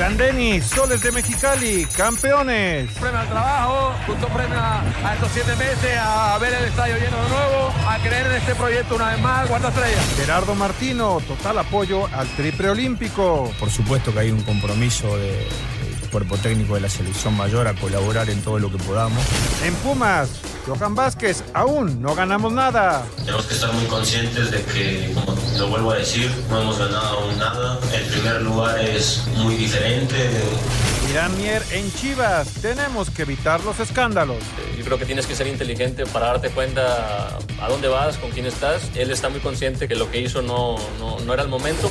Grandeni, Soles de Mexicali, campeones. Premio al trabajo, justo premio a, a, estos siete meses, a ver el estadio lleno de nuevo, a creer en este proyecto una vez más, cuarta estrella. Gerardo Martino, total apoyo al triple olímpico. Por supuesto que hay un compromiso de, cuerpo técnico de la selección mayor a colaborar en todo lo que podamos. En Pumas, Johan Vázquez, aún no ganamos nada. Tenemos que estar muy conscientes de que, como lo vuelvo a decir, no hemos ganado aún nada. El primer lugar es muy diferente. Irán Mier en Chivas, tenemos que evitar los escándalos. Yo creo que tienes que ser inteligente para darte cuenta a dónde vas, con quién estás. Él está muy consciente que lo que hizo no, no, no era el momento.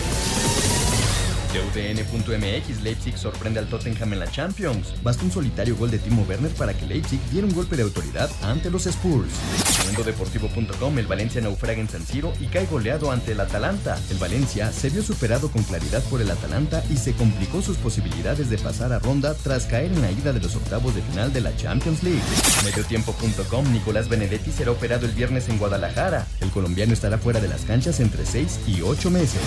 UDN.mx Leipzig sorprende al Tottenham en la Champions. Basta un solitario gol de Timo Werner para que Leipzig diera un golpe de autoridad ante los Spurs. Deportivo.com El Valencia naufraga en San Siro y cae goleado ante el Atalanta. El Valencia se vio superado con claridad por el Atalanta y se complicó sus posibilidades de pasar a ronda tras caer en la ida de los octavos de final de la Champions League. Mediotiempo.com Nicolás Benedetti será operado el viernes en Guadalajara. El colombiano estará fuera de las canchas entre 6 y 8 meses.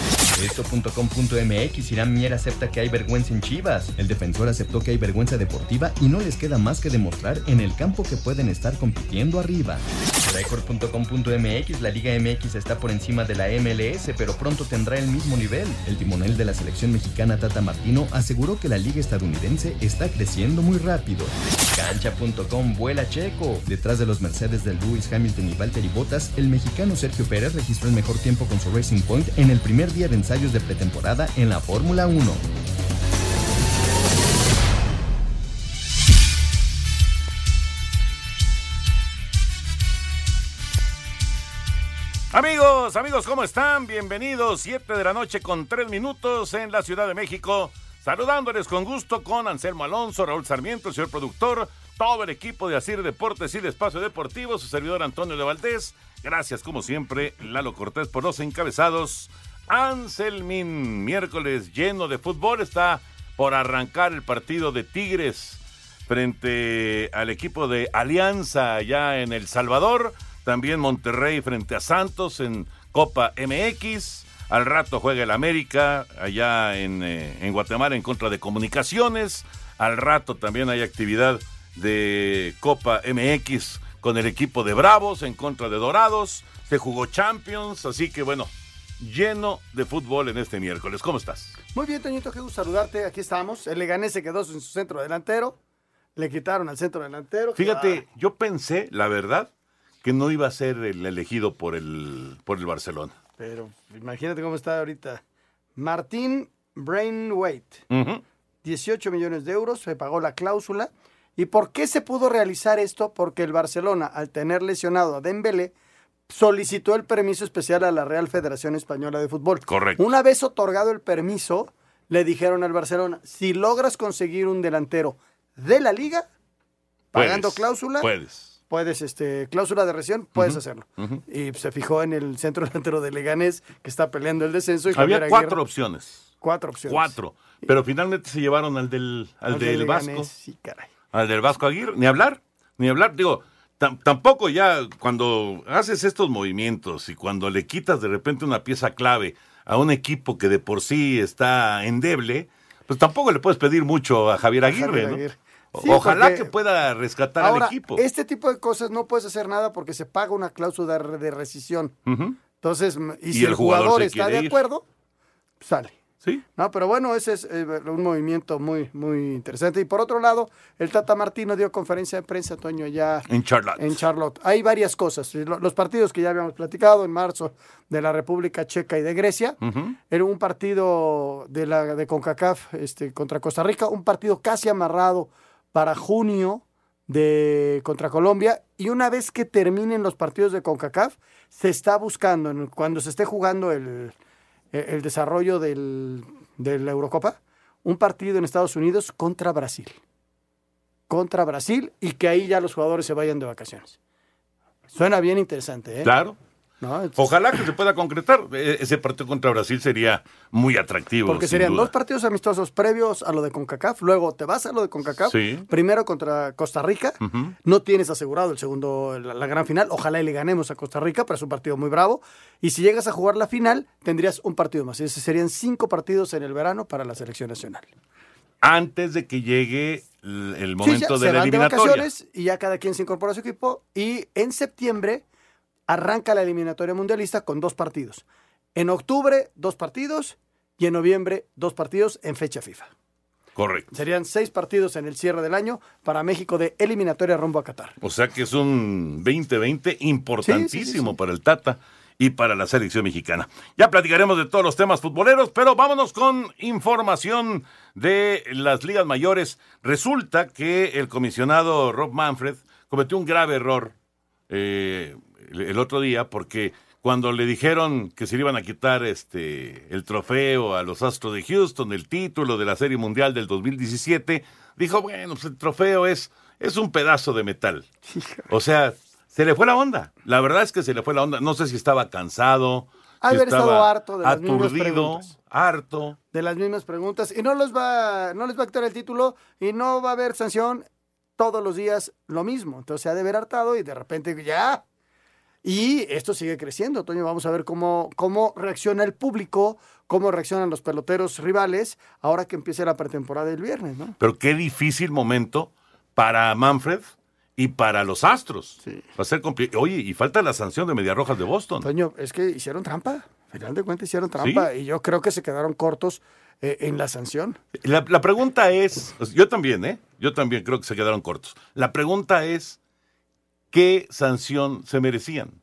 Esto.com.mx Irán Mier acepta que hay vergüenza en Chivas. El defensor aceptó que hay vergüenza deportiva y no les queda más que demostrar en el campo que pueden estar compitiendo arriba. Record.com.mx La Liga MX está por encima de la MLS, pero pronto tendrá el mismo nivel. El timonel de la selección mexicana Tata Martino aseguró que la liga estadounidense está creciendo muy rápido. Cancha.com vuela checo. Detrás de los Mercedes de Lewis Hamilton y Valtteri Bottas, el mexicano Sergio Pérez registró el mejor tiempo con su Racing Point en el primer día de ensayos de pretemporada en la Fórmula 1. Amigos, amigos, ¿cómo están? Bienvenidos, 7 de la noche con 3 minutos en la Ciudad de México. Saludándoles con gusto con Anselmo Alonso, Raúl Sarmiento, el señor productor, todo el equipo de Asir Deportes y de Espacio Deportivo, su servidor Antonio de Valdés. Gracias, como siempre, Lalo Cortés por los encabezados. Anselmin, miércoles lleno de fútbol, está por arrancar el partido de Tigres frente al equipo de Alianza allá en El Salvador. También Monterrey frente a Santos en Copa MX. Al rato juega el América allá en, eh, en, Guatemala en contra de Comunicaciones. Al rato también hay actividad de Copa MX con el equipo de Bravos en contra de Dorados. Se jugó Champions, así que bueno, lleno de fútbol en este miércoles. ¿Cómo estás? Muy bien, Toñito, qué gusto saludarte. Aquí estamos. El Leganés se quedó en su centro delantero. Le quitaron al centro delantero. Fíjate, yo pensé, la verdad, que no iba a ser el elegido por el, por el Barcelona. Pero imagínate cómo está ahorita. Martín Brainwaite, uh -huh. 18 millones de euros, se pagó la cláusula. ¿Y por qué se pudo realizar esto? Porque el Barcelona, al tener lesionado a Dembélé, solicitó el permiso especial a la Real Federación Española de Fútbol. Correcto. Una vez otorgado el permiso, le dijeron al Barcelona, si logras conseguir un delantero de la liga, pagando puedes, cláusula, puedes puedes, este, cláusula de recién, puedes uh -huh. hacerlo. Uh -huh. Y se fijó en el centro delantero de Leganés, que está peleando el descenso. Y Había cuatro Aguirre, opciones. Cuatro opciones. Cuatro. Pero finalmente se llevaron al del, al, al del de Vasco. Leganés, sí, caray. Al del Vasco Aguirre. Ni hablar, ni hablar. Digo, tampoco ya cuando haces estos movimientos y cuando le quitas de repente una pieza clave a un equipo que de por sí está endeble, pues tampoco le puedes pedir mucho a Javier Aguirre, Javier ¿no? Aguirre. Sí, Ojalá porque- que pueda rescatar Ahora, al equipo. este tipo de cosas no puedes hacer nada porque se paga una cláusula de, rescisión. Entonces, y, Y si el jugador está de acuerdo, sale. Sí. No, pero bueno, ese es eh, un movimiento muy, muy interesante. Y por otro lado, el Tata Martino dio conferencia de prensa, Toño, ya En Charlotte. en Charlotte. Hay varias cosas. Lo- Los partidos que ya habíamos platicado en marzo de la República Checa y de Grecia. Era un partido de la de CONCACAF este, contra Costa Rica, un partido casi amarrado para junio de contra Colombia y una vez que terminen los partidos de CONCACAF se está buscando cuando se esté jugando el, el- el desarrollo del, de la Eurocopa un partido en Estados Unidos contra Brasil contra Brasil y que ahí ya los jugadores se vayan de vacaciones suena bien interesante ¿eh? Claro. ¿No? Ojalá que se pueda concretar. E- Ese partido contra Brasil sería muy atractivo. Porque serían duda. dos partidos amistosos previos a lo de CONCACAF, luego te vas a lo de CONCACAF, Sí. primero contra Costa Rica, no tienes asegurado el segundo, la, la gran final, ojalá y le ganemos a Costa Rica, pero es un partido muy bravo, y si llegas a jugar la final, tendrías un partido más, ese serían cinco partidos en el verano para la selección nacional. Antes de que llegue el Sí, momento ya, de se la van de eliminatoria. vacaciones y ya cada quien se incorpora a su equipo, y en septiembre arranca la eliminatoria mundialista con dos partidos. En octubre, dos partidos, y en noviembre, dos partidos en fecha FIFA. Correcto. Serían seis partidos en el cierre del año para México de eliminatoria rumbo a Qatar. O sea que es un 2020 importantísimo Sí, sí, sí, sí. para el Tata y para la selección mexicana. Ya platicaremos de todos los temas futboleros, pero vámonos con información de las ligas mayores. Resulta que el comisionado Rob Manfred cometió un grave error eh, el, otro día porque cuando le dijeron que se le iban a quitar este el trofeo a los Astros de Houston, el título de la Serie Mundial del 2017, dijo, bueno, pues el trofeo es, es un pedazo de metal. O sea, se le fue la onda. La verdad es que se le fue la onda. No sé si estaba cansado, si haber estado harto de las mismas aturdido, preguntas. harto. De las mismas preguntas. Y no, los va, no les va a quitar el título y no va a haber sanción todos los días lo mismo. Entonces se ha de ver hartado y de repente ya. Y esto sigue creciendo, Toño. Vamos a ver cómo, cómo reacciona el público, cómo reaccionan los peloteros rivales ahora que empiece la pretemporada el viernes, ¿no? Pero qué difícil momento para Manfred y para los Astros. Va a ser complicado. Oye, y falta la sanción de Medias Rojas de Boston. Toño, es que hicieron trampa. Al final de cuentas hicieron trampa y yo creo que se quedaron cortos eh, en la sanción. La, la pregunta es, yo también, ¿eh? Yo también creo que se quedaron cortos. La pregunta es, ¿qué sanción se merecían?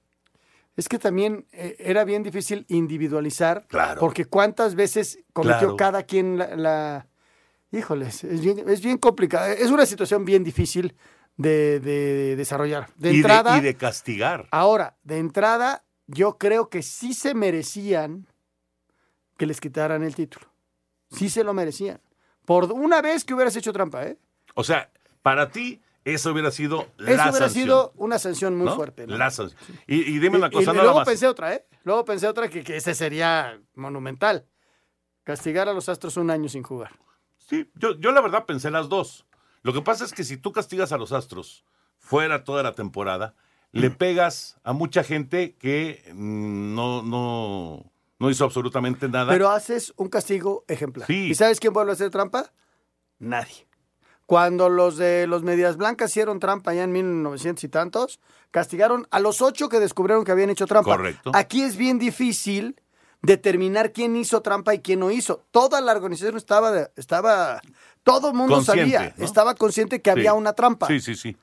Es que también eh, era bien difícil individualizar. Claro. Porque cuántas veces cometió Claro. cada quien la, la- Híjoles, es bien, es bien complicado. Es una situación bien difícil de, de desarrollar. De y, entrada, de, y de castigar. ahora, de entrada, yo creo que sí se merecían que les quitaran el título. Sí se lo merecían. Por una vez que hubieras hecho trampa, ¿eh? O sea, para ti, eso hubiera sido Eso la hubiera sanción. sido una sanción muy ¿no? fuerte. ¿no? La sanción. Y, y dime una Y- cosa, y nada luego más. pensé otra, ¿eh? Luego pensé otra que, que ese sería monumental. Castigar a los Astros un año sin jugar. Sí, yo, yo la verdad pensé las dos. Lo que pasa es que si tú castigas a los Astros fuera toda la temporada, le pegas a mucha gente que mm, no, no, no hizo absolutamente nada. Pero haces un castigo ejemplar. Sí. ¿Y sabes quién vuelve a hacer trampa? Nadie. Cuando los de los Medias Blancas hicieron trampa ya en 1900 y tantos, castigaron a los ocho que descubrieron que habían hecho trampa. Correcto. Aquí es bien difícil determinar quién hizo trampa y quién no hizo. Toda la organización estaba, estaba, todo el mundo Consciente, sabía, ¿no? estaba consciente que Sí. había una trampa. Sí, sí, sí.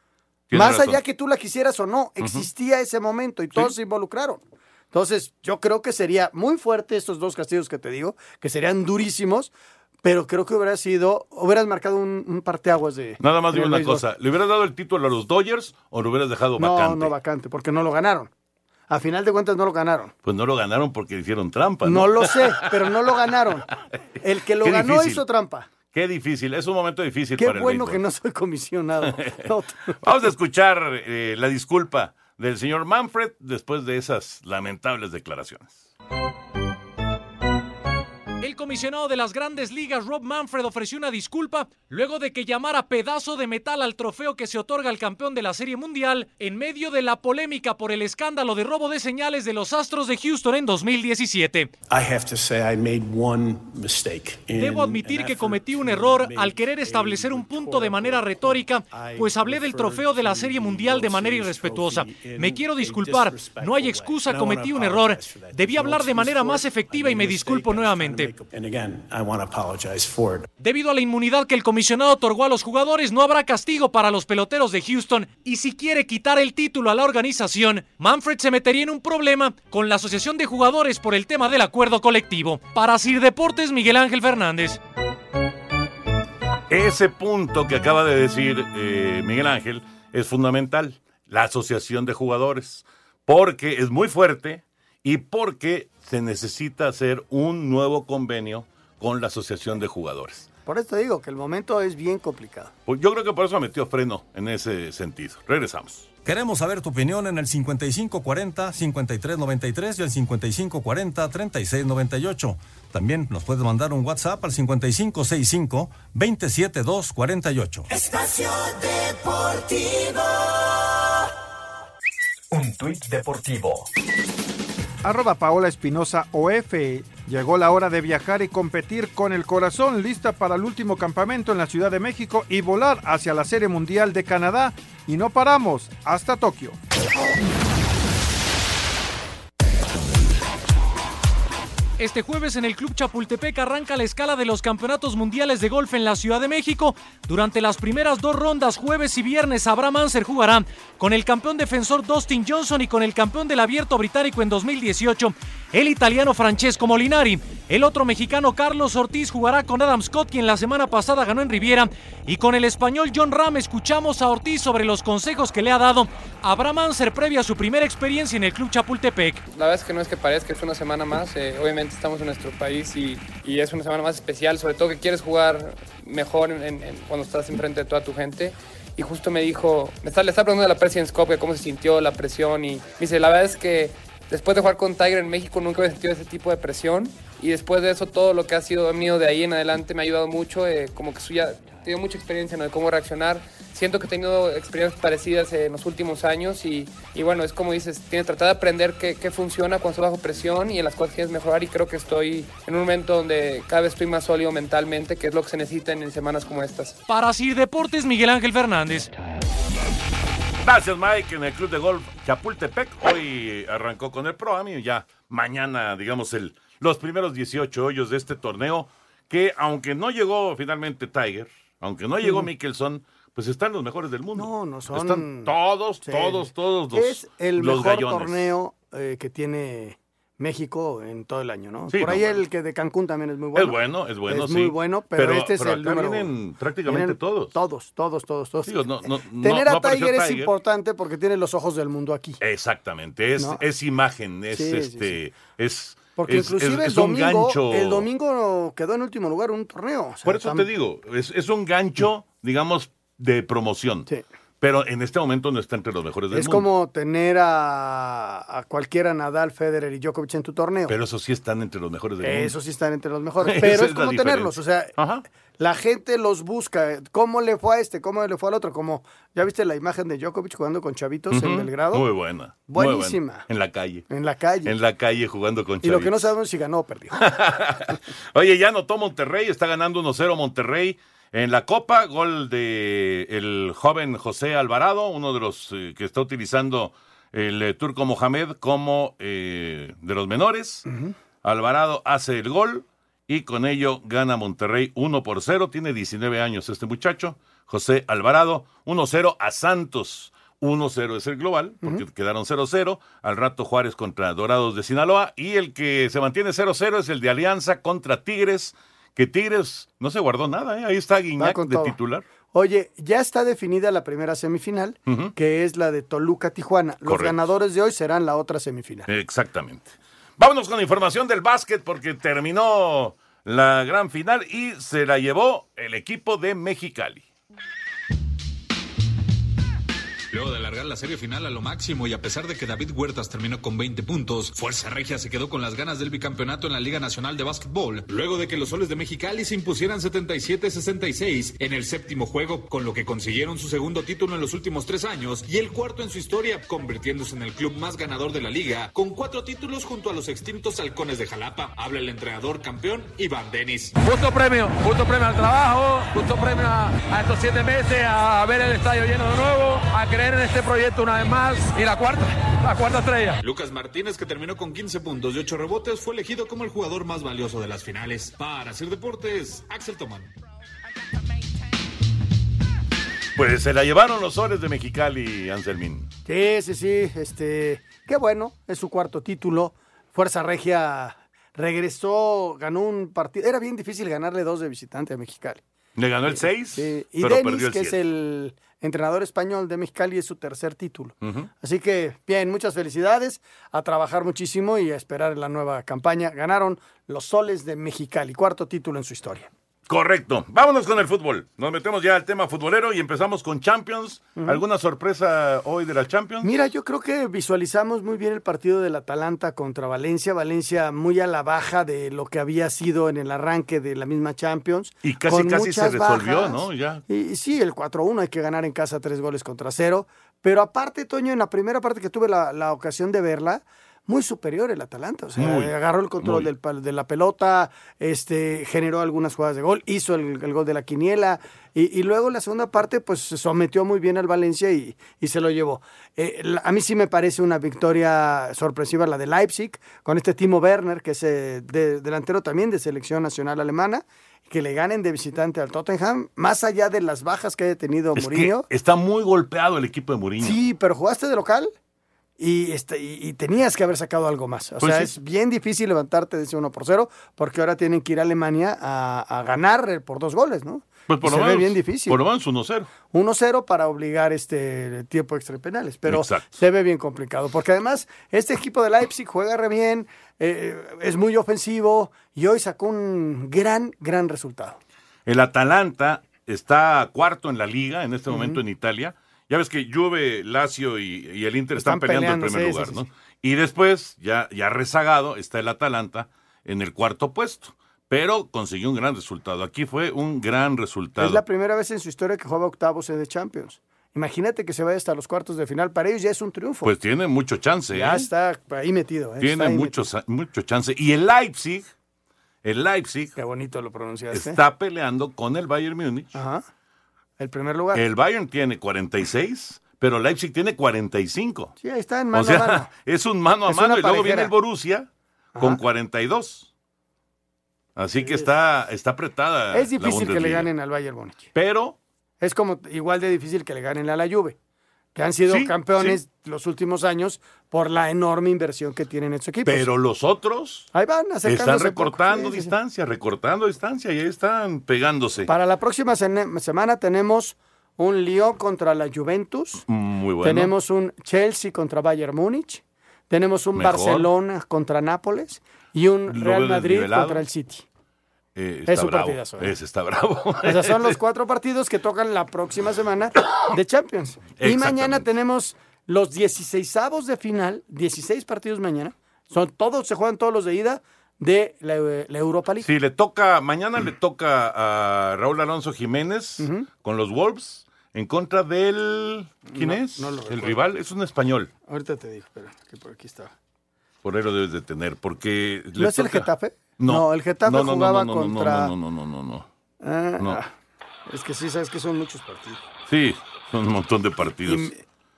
Tienes Más razón. allá que tú la quisieras o no, existía ese momento y todos se involucraron. Entonces, yo creo que sería muy fuerte estos dos castigos que te digo, que serían durísimos, pero creo que hubiera sido, hubieras marcado un, un parteaguas de. Nada más el una béisbol. cosa. ¿Le hubieras dado el título a los Dodgers o lo hubieras dejado No, vacante? no vacante, porque no lo ganaron. A final de cuentas no lo ganaron. Pues no lo ganaron porque hicieron trampa. No lo sé, pero no lo ganaron. El que lo Qué ganó difícil. hizo trampa. Qué difícil. Es un momento difícil Qué para el bueno béisbol. que no soy comisionado. No, Vamos a escuchar eh, la disculpa del señor Manfred después de esas lamentables declaraciones. Comisionado de las grandes ligas, Rob Manfred, ofreció una disculpa luego de que llamara pedazo de metal al trofeo que se otorga al campeón de la Serie Mundial en medio de la polémica por el escándalo de robo de señales de los Astros de Houston en 2017. Debo admitir que cometí un error al querer establecer un punto de manera retórica, pues hablé del trofeo de la Serie Mundial de manera irrespetuosa. Me quiero disculpar, no hay excusa, cometí un error. Debí hablar de manera más efectiva y me disculpo nuevamente. Debido a la inmunidad que el comisionado otorgó a los jugadores, no habrá castigo para los peloteros de Houston y si quiere quitar el título a la organización, Manfred se metería en un problema con la Asociación de Jugadores por el tema del acuerdo colectivo. Para Sir Deportes, Miguel Ángel Fernández. Ese punto que acaba de decir eh, Miguel Ángel es fundamental, la asociación de jugadores, porque es muy fuerte y porque se necesita hacer un nuevo convenio con la asociación de jugadores. Por eso digo que el momento es bien complicado. Pues yo creo que por eso metió freno en ese sentido. Regresamos. Queremos saber tu opinión en el 5540-5393 y el 5540-3698. También nos puedes mandar un WhatsApp al 5565-27248. Espacio Deportivo. Un tuit deportivo. Arroba Paola Espinosa OF. Llegó la hora de viajar y competir con el corazón, lista para el último campamento en la Ciudad de México y volar hacia la Serie Mundial de Canadá. Y no paramos hasta Tokio. Este jueves en el Club Chapultepec arranca la escala de los campeonatos mundiales de golf en la Ciudad de México. Durante las primeras dos rondas, jueves y viernes, Abraham Anser jugará con el campeón defensor Dustin Johnson y con el campeón del abierto británico en 2018, el italiano Francesco Molinari. El otro mexicano Carlos Ortiz jugará con Adam Scott, quien la semana pasada ganó en Riviera. Y con el español John Ram escuchamos a Ortiz sobre los consejos que le ha dado Abraham Anser previa a su primera experiencia en el Club Chapultepec. La verdad es que no es que parezca, es una semana más. Eh, obviamente estamos en nuestro país y, y, es una semana más especial, sobre todo que quieres jugar mejor en, en, cuando estás enfrente de toda tu gente. Y justo me dijo, me está, le estaba preguntando a la President's Cup cómo se sintió la presión y me dice, la verdad es que después de jugar con Tiger en México nunca había sentido ese tipo de presión y después de eso todo lo que ha sido mío de ahí en adelante me ha ayudado mucho, eh, como que ya tenido mucha experiencia en ¿no? de cómo reaccionar. Siento que he tenido experiencias parecidas en los últimos años y, y bueno, es como dices, tiene que tratar de aprender qué, qué, funciona cuando estoy bajo presión y en las cosas quieres mejorar y creo que estoy en un momento donde cada vez estoy más sólido mentalmente, que es lo que se necesita en semanas como estas. Para Sir Deportes, Miguel Ángel Fernández. Gracias, Mike, en el Club de Golf Chapultepec. Hoy arrancó con el Pro y ya mañana, digamos, el, los primeros 18 hoyos de este torneo, que aunque no llegó finalmente Tiger, aunque no llegó Mickelson, pues están los mejores del mundo. No, no son. Están todos, sí. todos, todos los Es el los mejor gallones. torneo eh, que tiene México en todo el año, ¿no? Sí, Por no, ahí bueno. el que de Cancún también es muy bueno. Es bueno, es bueno, Es sí. muy bueno, pero, este es pero el número vienen prácticamente Vienen todos. Todos, todos, todos, todos. Digo, no, no, no- Tener a Tiger es Tiger. importante porque tiene los ojos del mundo aquí. Exactamente, es, es imagen, es Sí, este, es Porque es- inclusive es- el es un domingo, gancho. el domingo quedó en último lugar un torneo. o sea, Por eso te digo, es, es un gancho, digamos, de promoción. Pero en este momento no está entre los mejores del Es mundo. como tener a, a cualquiera Nadal, Federer y Djokovic en tu torneo. Pero eso sí están entre los mejores del mundo. Eso sí están entre los mejores. Pero es es como tenerlos. O sea, la gente los busca. ¿Cómo le fue a este? ¿Cómo le fue al otro? Como, ¿ya viste la imagen de Djokovic jugando con chavitos en. Belgrado? Muy buena. muy buena. Buenísima. En la calle. En la calle. En la calle jugando con y lo que no chavitos. sabemos es si ganó o perdió. Oye, ya anotó Monterrey, está ganando 1-0 Monterrey en la Copa, gol de el joven José Alvarado, uno de los eh, que está utilizando el eh, turco Mohamed como eh, de los menores. Alvarado hace el gol y con ello gana Monterrey 1 por 0. Tiene 19 años este muchacho, José Alvarado, 1-0 a Santos. 1-0 es el global, porque quedaron 0-0. Al rato Juárez contra Dorados de Sinaloa. Y el que se mantiene 0-0 es el de Alianza contra Tigres, que Tigres no se guardó nada, ¿eh? Ahí está Guiñac de todo. titular. Oye, ya está definida la primera semifinal, que es la de Toluca-Tijuana. Los Correcto. ganadores de hoy serán la otra semifinal. Exactamente. Vámonos con la información del básquet porque terminó la gran final y se la llevó el equipo de Mexicali. De alargar la serie final a lo máximo y a pesar de que David Huertas terminó con 20 puntos, Fuerza Regia se quedó con las ganas del bicampeonato en la Liga Nacional de Básquetbol, luego de que los soles de Mexicali se impusieran 77-66 en el séptimo juego, con lo que consiguieron su segundo título en los últimos tres años y el cuarto en su historia, convirtiéndose en el club más ganador de la liga, con cuatro títulos junto a los extintos halcones de Jalapa. Habla el entrenador campeón Iván Denis. Justo premio, justo premio al trabajo, justo premio a, a estos siete meses, a ver el estadio lleno de nuevo, a creer en este proyecto una vez más y la cuarta, la cuarta estrella. Lucas Martínez, que terminó con 15 puntos y 8 rebotes, fue elegido como el jugador más valioso de las finales. Para hacer deportes, Axel Tomán. Pues se la llevaron los soles de Mexicali, Anselmín. Sí, sí, sí. Este, qué bueno, es su cuarto título. Fuerza Regia regresó, ganó un partido. Era bien difícil ganarle dos de visitante a Mexicali. Le ganó el 6, Sí, y pero perdió el que es 7. el entrenador español de Mexicali, es su tercer título. Así que, bien, muchas felicidades, a trabajar muchísimo y a esperar la nueva campaña. Ganaron los soles de Mexicali, cuarto título en su historia. Correcto. Vámonos con el fútbol. Nos metemos ya al tema futbolero y empezamos con Champions. ¿Alguna sorpresa hoy de la Champions? Mira, yo creo que visualizamos muy bien el partido del Atalanta contra Valencia. Valencia muy a la baja de lo que había sido en el arranque de la misma Champions. Y casi, con casi se resolvió, bajas. ¿no? Ya. Y, y sí, el 4-1 hay que ganar en casa tres goles contra cero. Pero aparte, Toño, en la primera parte que tuve la, la ocasión de verla, muy superior el Atalanta. O sea, Muy, agarró el control del de la pelota, este, generó algunas jugadas de gol, hizo el, el gol de la quiniela. Y, y luego la segunda parte, pues se sometió muy bien al Valencia y, y se lo llevó. Eh, a mí sí me parece una victoria sorpresiva la de Leipzig, con este Timo Werner, que es eh, de- delantero también de selección nacional alemana, que le ganen de visitante al Tottenham, más allá de las bajas que haya tenido Es que Mourinho. está muy golpeado el equipo de Mourinho. Sí, pero jugaste de local y, este, y, y tenías que haber sacado algo más. O Pues sea, sí. es bien difícil levantarte de ese 1 por 0 porque ahora tienen que ir a Alemania a, a ganar eh, por dos goles, ¿no? Pues por lo menos, bien difícil. Por lo menos 1-0. 1-0 para obligar este tiempo extra de penales, pero Exacto. se ve bien complicado, porque además este equipo de Leipzig juega re bien, eh, es muy ofensivo y hoy sacó un gran, gran resultado. El Atalanta está cuarto en la liga en este momento en Italia. Ya ves que Juve, Lazio y, y el Inter están, Están peleando, peleando, el primer sí, lugar, sí, ¿no? sí. Y después, ya, ya rezagado, está el Atalanta en el cuarto puesto. Pero consiguió un gran resultado. Aquí fue un gran resultado. Es la primera vez en su historia que juega octavos de Champions. Imagínate que se vaya hasta los cuartos de final, para ellos ya es un triunfo. Pues tiene mucho chance. ya ¿eh? está ahí metido. ¿eh? Tiene ahí mucho chance. Y el Leipzig, el Leipzig Qué bonito lo pronunciaste. está peleando con el Bayern Múnich. Ajá. El primer lugar. El Bayern tiene 46, pero Leipzig tiene 45. Sí, ahí está en mano o sea, a mano. es un mano a Es mano y luego viene el Borussia con 42. Así que está, está apretada. Es la difícil que le ganen al Bayern Múnich. Pero Es como igual de difícil que le ganen a la Juve, que han sido Sí, campeones los últimos años por la enorme inversión que tienen en su equipo. Pero los otros Ahí van están recortando poco. Distancia, recortando distancia y ahí están pegándose. Para la próxima semana tenemos un Lyon contra la Juventus, Muy bueno. tenemos un Chelsea contra Bayern Múnich, tenemos un Mejor. Barcelona contra Nápoles y un Real Madrid desnivelado. contra el City. Eh, Es está un bravo. partidazo, ¿eh? Ese está bravo. O sea, son los cuatro partidos que tocan la próxima semana de Champions. Y mañana tenemos los 16avos de final, 16 partidos mañana. Son todos, se juegan todos los de ida de la, la Europa League. Sí, le toca, mañana le toca a Raúl Alonso Jiménez con los Wolves en contra del. ¿Quién No, es? no el rival es un español. Ahorita te digo, espera, que por aquí está. Por ahí lo debes de tener, porque. ¿No es el toca- Getafe? No, No, el Getafe No, jugaba contra- No, no, no, no, no. Ah, No. es que sí, sabes que son muchos partidos. Sí, son un montón de partidos.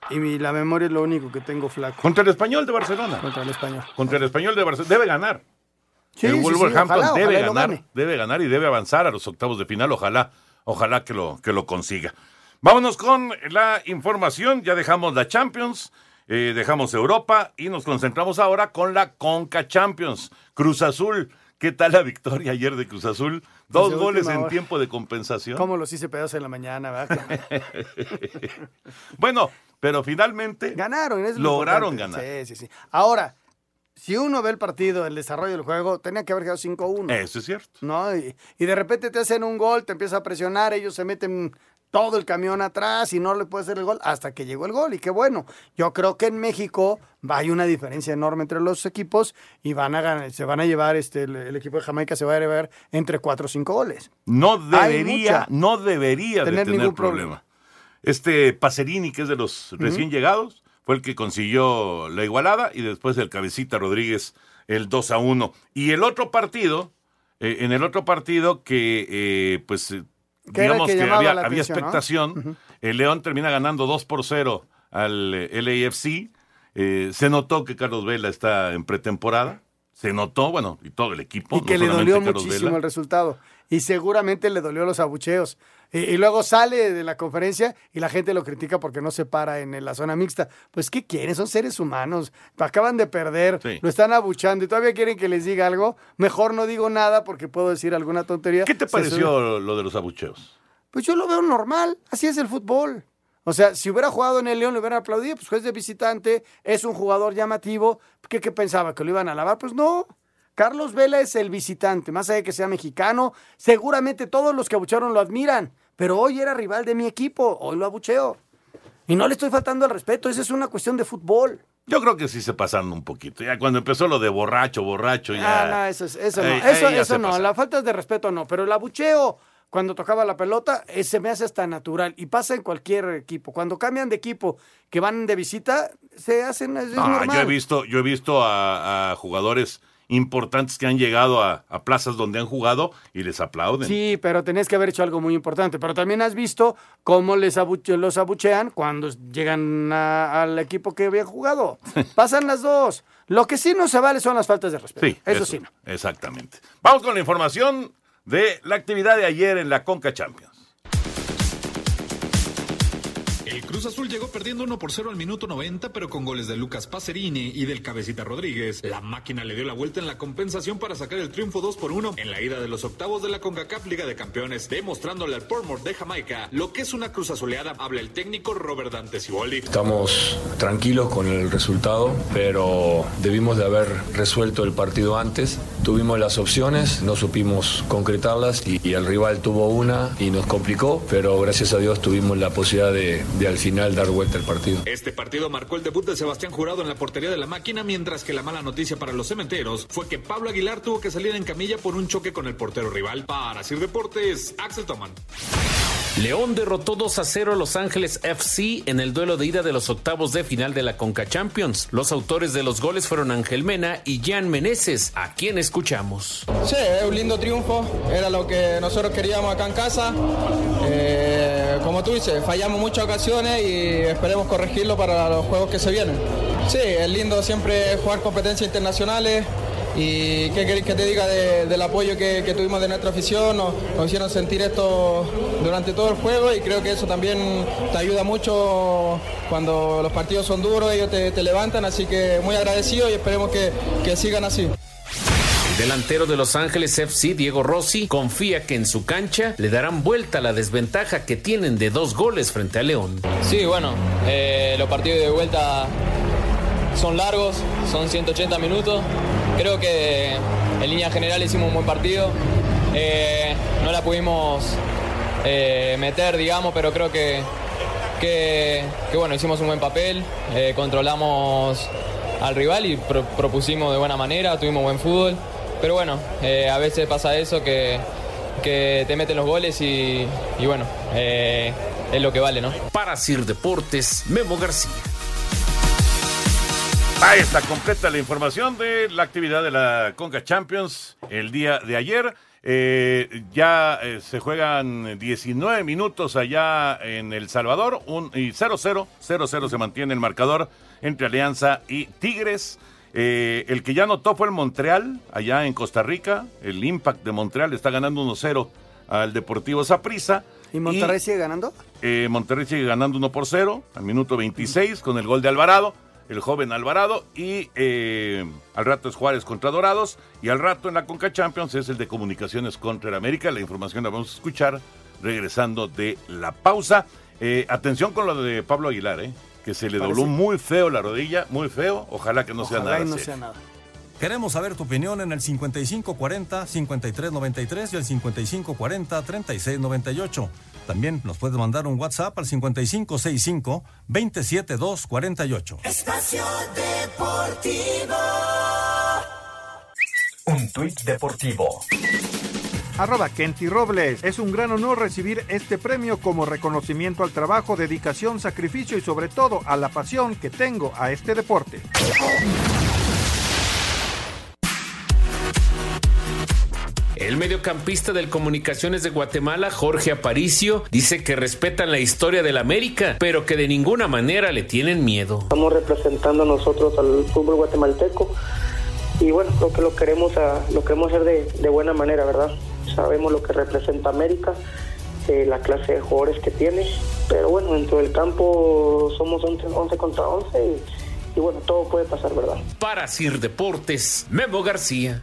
Y mi- la memoria es lo único que tengo flaco. Contra el español de Barcelona. Contra el español. Contra el español de Barcelona. Debe ganar. Sí, el sí, sí, ojalá, debe ojalá ganar. Debe ganar y debe avanzar a los octavos de final. Ojalá, ojalá que lo, que lo consiga. Vámonos con la información. Ya dejamos la Champions, eh, dejamos Europa y nos concentramos ahora con la Conca Champions. Cruz Azul. ¿Qué tal la victoria ayer de Cruz Azul? Dos Desde goles en hora. tiempo de compensación. ¿Cómo los hice pedazos en la mañana, verdad? bueno, pero finalmente Ganaron. es lo lograron importante. ganar. Sí, sí, sí. Ahora, si uno ve el partido, el desarrollo del juego, tenía que haber quedado 5-1. Eso es cierto. ¿no? Y, y de repente te hacen un gol, te empieza a presionar, ellos se meten todo el camión atrás y no le puede hacer el gol hasta que llegó el gol. Y qué bueno. Yo creo que en México hay una diferencia enorme entre los equipos y van a ganar, se van a llevar, este, el, el equipo de Jamaica se va a llevar entre 4 o 5 goles. No debería, no debería tener de tener ningún problema. Este Pacerini, que es de los recién llegados, fue el que consiguió la igualada y después el Cabecita Rodríguez el 2 a 1. Y el otro partido, eh, en el otro partido que eh, pues digamos que había, había atención, ¿no? expectación, el León termina ganando 2 por 0 al eh, LAFC. Eh, se notó que Carlos Vela está en pretemporada. Se notó, bueno, y todo el equipo. Y que le dolió Carlos muchísimo Vela. el resultado. Y seguramente le dolió los abucheos. Y, y luego sale de la conferencia y la gente lo critica porque no se para en la zona mixta. Pues, ¿qué quieren? Son seres humanos. Acaban de perder, Sí. lo están abuchando y todavía quieren que les diga algo. Mejor no digo nada porque puedo decir alguna tontería. ¿Qué te pareció lo de los abucheos? Pues yo lo veo normal, así es el fútbol. O sea, si hubiera jugado en el León, le hubieran aplaudido, pues juez de visitante, es un jugador llamativo. ¿Qué, qué pensaba? ¿Que lo iban a lavar? Pues no. Carlos Vela es el visitante, más allá de que sea mexicano, seguramente todos los que abuchearon lo admiran, pero hoy era rival de mi equipo, hoy lo abucheo. Y no le estoy faltando al respeto, esa es una cuestión de fútbol. Yo creo que sí se pasaron un poquito. Ya cuando empezó lo de borracho, borracho, ya. Ah, no, eso, es- eso no, eso, eso no, pasaron. la falta de respeto no, pero el abucheo cuando tocaba la pelota eh, se me hace hasta natural y pasa en cualquier equipo. Cuando cambian de equipo, que van de visita, se hacen, es, es Ah, normal. yo he visto, yo he visto a, a jugadores importantes que han llegado a, a plazas donde han jugado y les aplauden. Sí, pero tenés que haber hecho algo muy importante. Pero también has visto cómo les abuche- los abuchean cuando llegan a- al equipo que habían jugado. Pasan las dos. Lo que sí no se vale son las faltas de respeto. Sí, eso, sí no. Exactamente. Vamos con la información de la actividad de ayer en la Conca Champions. Cruz Azul llegó perdiendo 1 por 0 al minuto 90, pero con goles de Lucas Pacerini y del Cabecita Rodríguez. La máquina le dio la vuelta en la compensación para sacar el triunfo 2 por 1 en la ida de los octavos de la CONCACAF Liga de Campeones, demostrándole al Portmore de Jamaica lo que es una Cruz Azuleada, habla el técnico Robert Dante Siboldi. Estamos tranquilos con el resultado, pero debimos de haber resuelto el partido antes. Tuvimos las opciones, no supimos concretarlas y, el rival tuvo una y nos complicó, pero gracias a Dios tuvimos la posibilidad de, de final dar vuelta el partido. Este partido marcó el debut de Sebastián Jurado en la portería de la máquina, mientras que la mala noticia para los cementeros fue que Pablo Aguilar tuvo que salir en camilla por un choque con el portero rival. Para Sir Deportes, Axel Toman. León derrotó 2 a 0 a Los Ángeles FC en el duelo de ida de los octavos de final de la Conca Champions. Los autores de los goles fueron Ángel Mena y Jan Meneses, a quien escuchamos. Sí, es un lindo triunfo, era lo que nosotros queríamos acá en casa. Eh, como tú dices, fallamos muchas ocasiones y esperemos corregirlo para los juegos que se vienen. Sí, es lindo siempre jugar competencias internacionales y qué querés que te diga de- del apoyo que, tuvimos de nuestra afición, nos, hicieron sentir esto durante todo el juego y creo que eso también te ayuda mucho cuando los partidos son duros, ellos te, levantan, así que muy agradecido y esperemos que sigan así. El delantero de Los Ángeles FC, Diego Rossi, confía que en su cancha le darán vuelta la desventaja que tienen de dos goles frente a León. Sí, bueno, eh, los partidos de vuelta son largos, son 180 minutos. Creo que en línea general hicimos un buen partido. Eh, no la pudimos eh, meter, digamos, pero creo que, que, bueno, hicimos un buen papel, controlamos al rival y pro- propusimos de buena manera, tuvimos buen fútbol. Pero bueno, eh, a veces pasa eso que, que te meten los goles y, y bueno, eh, es lo que vale, ¿no? Para Sir Deportes, Memo García. Ahí está completa la información de la actividad de la Conca Champions el día de ayer. Eh, ya eh, se juegan 19 minutos allá en El Salvador un, y 0-0, 0-0 se mantiene el marcador entre Alianza y Tigres. Eh, el que ya anotó fue el Montreal, allá en Costa Rica. El Impact de Montreal está ganando 1-0 al Deportivo Saprissa. ¿Y Monterrey sigue ganando? Eh, Monterrey sigue ganando 1 por 0 al minuto 26 con el gol de Alvarado, el joven Alvarado. Y eh, al rato es Juárez contra Dorados. Y al rato en la Conca Champions es el de Comunicaciones contra el América. La información la vamos a escuchar regresando de la pausa. Atención con lo de Pablo Aguilar, ¿eh? Que se le Parece- dobló muy feo la rodilla, muy feo. Ojalá que no sea Ojalá nada. y no serio. sea nada. Queremos saber tu opinión en el 5540-5393 y el 5540-3698. También nos puedes mandar un WhatsApp al 5565-27248. Espacio Deportivo. Un tuit deportivo. Arroba Kenty Robles. Es un gran honor recibir este premio como reconocimiento al trabajo, dedicación, sacrificio y sobre todo a la pasión que tengo a este deporte. El mediocampista del Comunicaciones de Guatemala, Jorge Aparicio, dice que respetan la historia del América, pero que de ninguna manera le tienen miedo. Estamos representando nosotros al fútbol guatemalteco y bueno, lo que lo queremos, a- lo queremos hacer de, de buena manera, ¿verdad? Sabemos lo que representa América, eh, la clase de jugadores que tiene, pero bueno, dentro del campo somos 11, 11 contra 11 y, y bueno, todo puede pasar, ¿verdad? Para Sir Deportes, Memo García.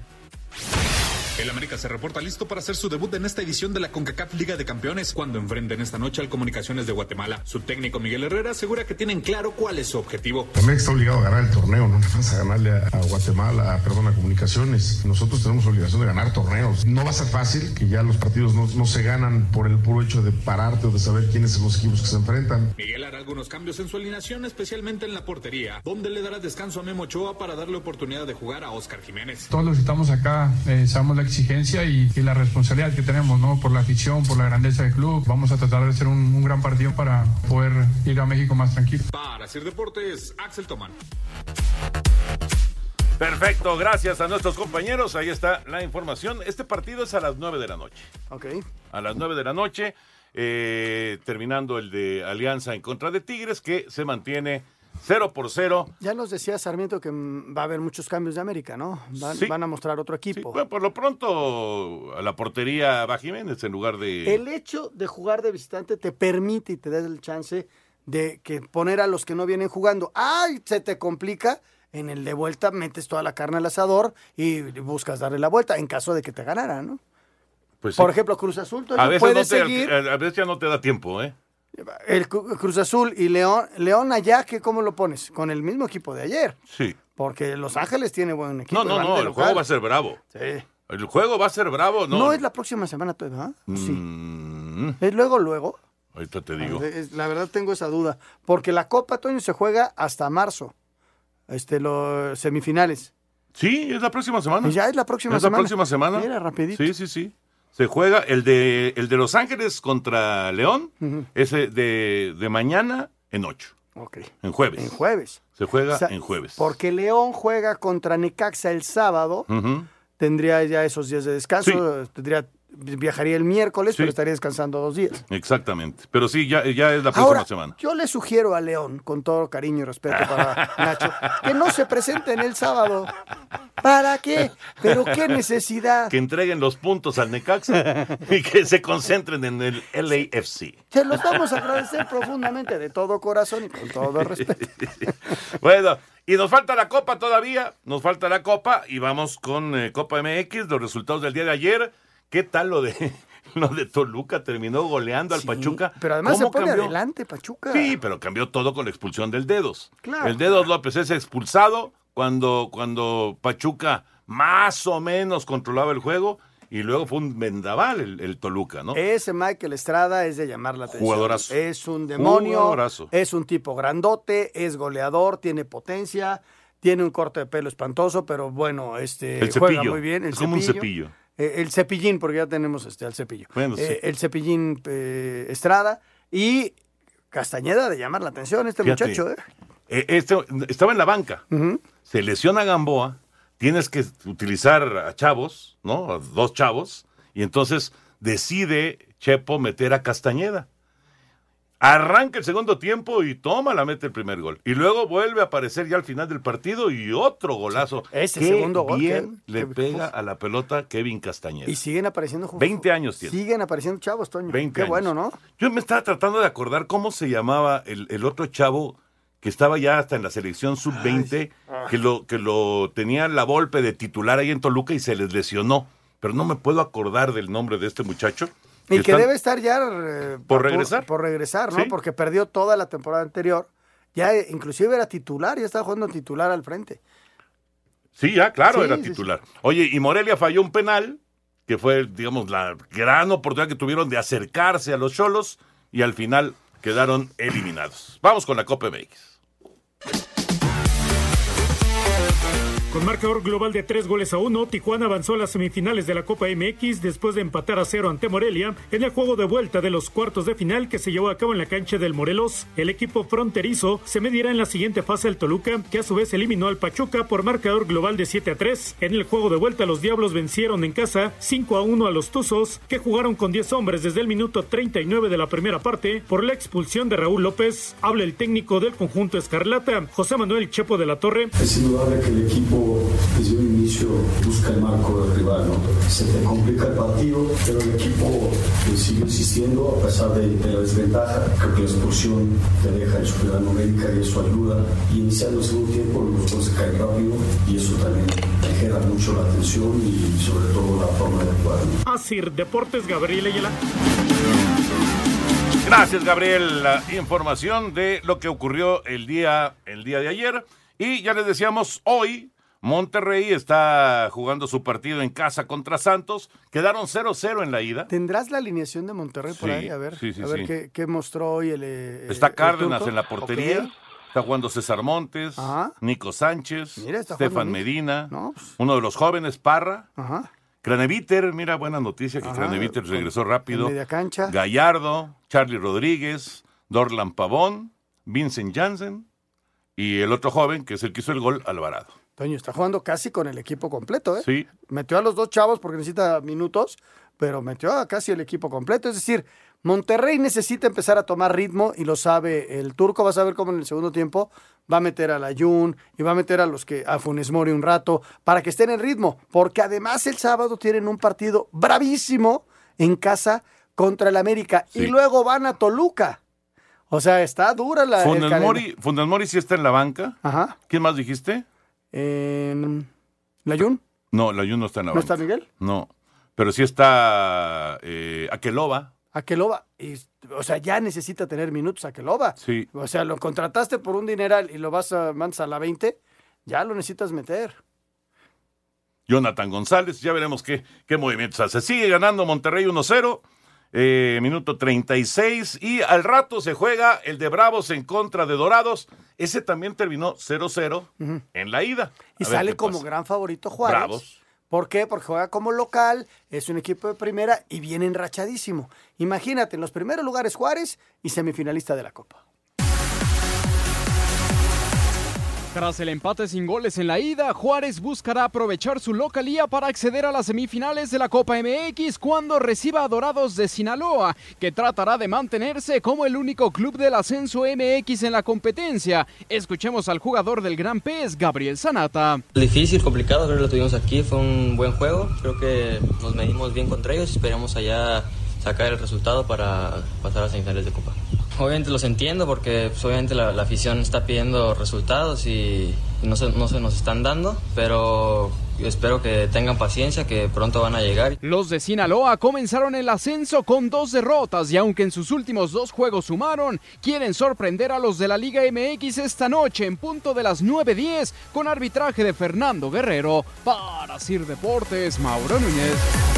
El América se reporta listo para hacer su debut en esta edición de la CONCACAF Liga de Campeones cuando enfrenten esta noche al Comunicaciones de Guatemala. Su técnico Miguel Herrera asegura que tienen claro cuál es su objetivo. América está obligado a ganar el torneo, no más a ganarle a, a Guatemala, a, perdón, a Comunicaciones. Nosotros tenemos obligación de ganar torneos. No va a ser fácil, que ya los partidos no, no se ganan por el puro hecho de pararte o de saber quiénes son los equipos que se enfrentan. Miguel hará algunos cambios en su alineación, especialmente en la portería, donde le dará descanso a Memo Ochoa para darle oportunidad de jugar a Oscar Jiménez. Todos los que estamos acá eh, sabemos la exigencia y, y la responsabilidad que tenemos, ¿no? Por la afición, por la grandeza del club. Vamos a tratar de hacer un, un gran partido para poder ir a México más tranquilo. Para Sir Deportes, Axel Tomán. Perfecto, gracias a nuestros compañeros. Ahí está la información. Este partido es a las 9 de la noche. Ok. A las 9 de la noche, eh, terminando el de Alianza en contra de Tigres, que se mantiene 0 por 0. Ya nos decía Sarmiento que mm, va a haber muchos cambios de América, ¿no? Van, Sí. van a mostrar otro equipo. Bueno, por lo pronto, a la portería va Jiménez en lugar de. El hecho de jugar de visitante te permite y te da el chance de que poner a los que no vienen jugando. ¡Ay! Se te complica. En el de vuelta metes toda la carne al asador y buscas darle la vuelta en caso de que te ganara, ¿no? Pues sí. Por ejemplo, Cruz Azul, a veces, puede no te, seguir. a veces ya no te da tiempo, ¿eh? El Cru- Cruz Azul y León, León allá, ¿qué, ¿cómo lo pones? Con el mismo equipo de ayer. Sí. Porque Los Ángeles tiene buen equipo. No, no, no, el local. juego va a ser bravo. Sí. El juego va a ser bravo, ¿no? No, es la próxima semana todavía, ¿ah? Sí. Mm, Es luego, luego. ahorita te digo. Es- La verdad tengo esa duda. Porque la Copa, Toño, se juega hasta marzo. Este, los semifinales. Sí, es la próxima semana. Ya es la próxima ¿Es la semana. próxima semana? Mira, rapidito. Sí, sí, sí. Se juega el de, el de Los Ángeles contra León, Ujú. ese de, de mañana en 8. Ok. En jueves. En jueves. Se juega O sea, en jueves. Porque León juega contra Necaxa el sábado. Tendría ya esos días de descanso. Tendría, viajaría el miércoles, pero estaría descansando dos días. Exactamente. Pero sí, ya, ya es la próxima Ahora, semana. yo le sugiero a León, con todo cariño y respeto para Nacho, que no se presenten el sábado. ¿Para qué? ¿Pero qué necesidad? Que entreguen los puntos al Necaxa y que se concentren en el LAFC. Se los vamos a agradecer profundamente, de todo corazón y con todo respeto. Bueno, y nos falta la Copa todavía, nos falta la Copa y vamos con eh, Copa MX, los resultados del día de ayer. ¿Qué tal lo de lo de Toluca? Terminó goleando al Pachuca. Pero además se ¿Cómo pone cambió? adelante, Pachuca. Sí, pero cambió todo con la expulsión del Dedos. Claro. El Dedos López es expulsado cuando, cuando Pachuca más o menos controlaba el juego y luego fue un vendaval el, el Toluca, ¿no? Ese Michael Estrada es de llamar la atención. Jugadorazo. Es un demonio. Jugadorazo. Es un tipo grandote, es goleador, tiene potencia, tiene un corte de pelo espantoso, pero bueno, este El juega muy bien. El Es como un cepillo. Eh, el cepillín, porque ya tenemos este al cepillo. Bueno, sí. Eh, el cepillín eh, Estrada y Castañeda de llamar la atención este Fíjate, muchacho, este, estaba en la banca. Se lesiona Gamboa, tienes que utilizar a chavos, ¿no? A dos chavos, y entonces decide Chepo meter a Castañeda. Arranca el segundo tiempo y toma, la mete el primer gol. Y luego vuelve a aparecer ya al final del partido y otro golazo. Ese Qué segundo gol, bien qué- le pega a la pelota Kevin Castañeda. Y siguen apareciendo ju- 20 años tiene. Siguen apareciendo chavos, Toño. 20 Qué años. bueno, ¿no? Yo me estaba tratando de acordar cómo se llamaba el, el otro chavo que estaba ya hasta en la selección sub-20, que lo, que lo tenía la golpe de titular ahí en Toluca y se les lesionó. Pero no me puedo acordar del nombre de este muchacho. Y que debe estar ya eh, ¿Por regresar? Por, regresar, ¿no? Sí. Porque perdió toda la temporada anterior. Ya eh, inclusive era titular, ya estaba jugando titular al frente. Sí, ya, claro, Sí, era sí. titular. Oye, y Morelia falló un penal, que fue, digamos, la gran oportunidad que tuvieron de acercarse a los Cholos y al final quedaron eliminados. Vamos con la Copa MX. Con marcador global de tres goles a uno, Tijuana avanzó a las semifinales de la Copa MX después de empatar a cero ante Morelia en el juego de vuelta de los cuartos de final que se llevó a cabo en la cancha del Morelos. El equipo fronterizo se medirá en la siguiente fase al Toluca, que a su vez eliminó al Pachuca por marcador global de 7 a 3. En el juego de vuelta, los Diablos vencieron en casa 5 a 1 a los Tuzos, que jugaron con 10 hombres desde el minuto 39 de la primera parte por la expulsión de Raúl López. Habla el técnico del conjunto Escarlata, José Manuel Chepo de la Torre. Es indudable que el equipo desde un inicio busca el marco del rival, ¿no? Se te complica el partido, pero el equipo eh, sigue insistiendo a pesar de, de la desventaja. Creo que la expulsión te deja en superioridad numérica y eso ayuda. Y iniciando el segundo tiempo los goles se caen rápido y eso también genera mucho la atención y sobre todo la forma de jugar. ¿no? Asir Deportes, Gabriel Ayala. Gracias, Gabriel. La información de lo que ocurrió el día, el día de ayer. Y ya les decíamos, hoy Monterrey está jugando su partido en casa contra Santos. Quedaron 0-0 en la ida. ¿Tendrás la alineación de Monterrey por Sí, ahí? A ver, sí, sí, a ver qué, qué mostró hoy el. eh, Está Cárdenas en la portería. Está jugando César Montes, Nico Sánchez, Mira, Stefan. Medina, No, pues. uno de los jóvenes, Parra. Ajá. Craneviter, mira, buena noticia que Ajá, Craneviter regresó rápido. media cancha. Gallardo, Charlie Rodríguez, Dorlan Pavón, Vincent Jansen y el otro joven, que es el que hizo el gol, Alvarado. Toño está jugando casi con el equipo completo, ¿eh? Sí. Metió a los dos chavos porque necesita minutos, pero metió a casi el equipo completo. Es decir, Monterrey necesita empezar a tomar ritmo y lo sabe el turco. Vas a ver cómo en el segundo tiempo va a meter a la Jun y va a meter a los que a Funes Mori un rato para que estén en ritmo. Porque además el sábado tienen un partido bravísimo en casa contra el América y luego van a Toluca. O sea, está dura la. Funes. Mori, Funes Mori sí está en la banca. Ajá. ¿Quién más dijiste? En ¿La Jun? No, la Jun no está en la ¿No banca. está Miguel? No, pero sí está eh, Aqueloba. Aqueloba, y, o sea, ya necesita tener minutos Aqueloba. Sí. O sea, lo contrataste por un dineral y lo vas a mandas a la 20, ya lo necesitas meter. Jonathan González, ya veremos qué, qué movimientos hace. Sigue ganando Monterrey 1-0, eh, minuto 36, y al rato se juega el de Bravos en contra de Dorados. Ese también terminó 0-0 Ujú. en la ida. Y A sale como pasa. gran favorito Juárez. Bravos. ¿Por qué? Porque juega como local, es un equipo de primera y viene enrachadísimo. Imagínate, en los primeros lugares Juárez y semifinalista de la Copa. Tras el empate sin goles en la ida, Juárez buscará aprovechar su localía para acceder a las semifinales de la Copa MX cuando reciba a Dorados de Sinaloa, que tratará de mantenerse como el único club del ascenso MX en la competencia. Escuchemos al jugador del Gran Pez, Gabriel Sanata. Difícil, complicado, lo tuvimos aquí, fue un buen juego, creo que nos medimos bien contra ellos, esperamos allá sacar el resultado para pasar a semifinales de Copa. Obviamente los entiendo porque pues, obviamente la, afición está pidiendo resultados y, y no, se, no se nos están dando, pero espero que tengan paciencia, que pronto van a llegar. Los de Sinaloa comenzaron el ascenso con dos derrotas y aunque en sus últimos dos juegos sumaron, quieren sorprender a los de la Liga MX esta noche en punto de las 9.10 con arbitraje de Fernando Guerrero. Para Sir Deportes, Mauro Núñez.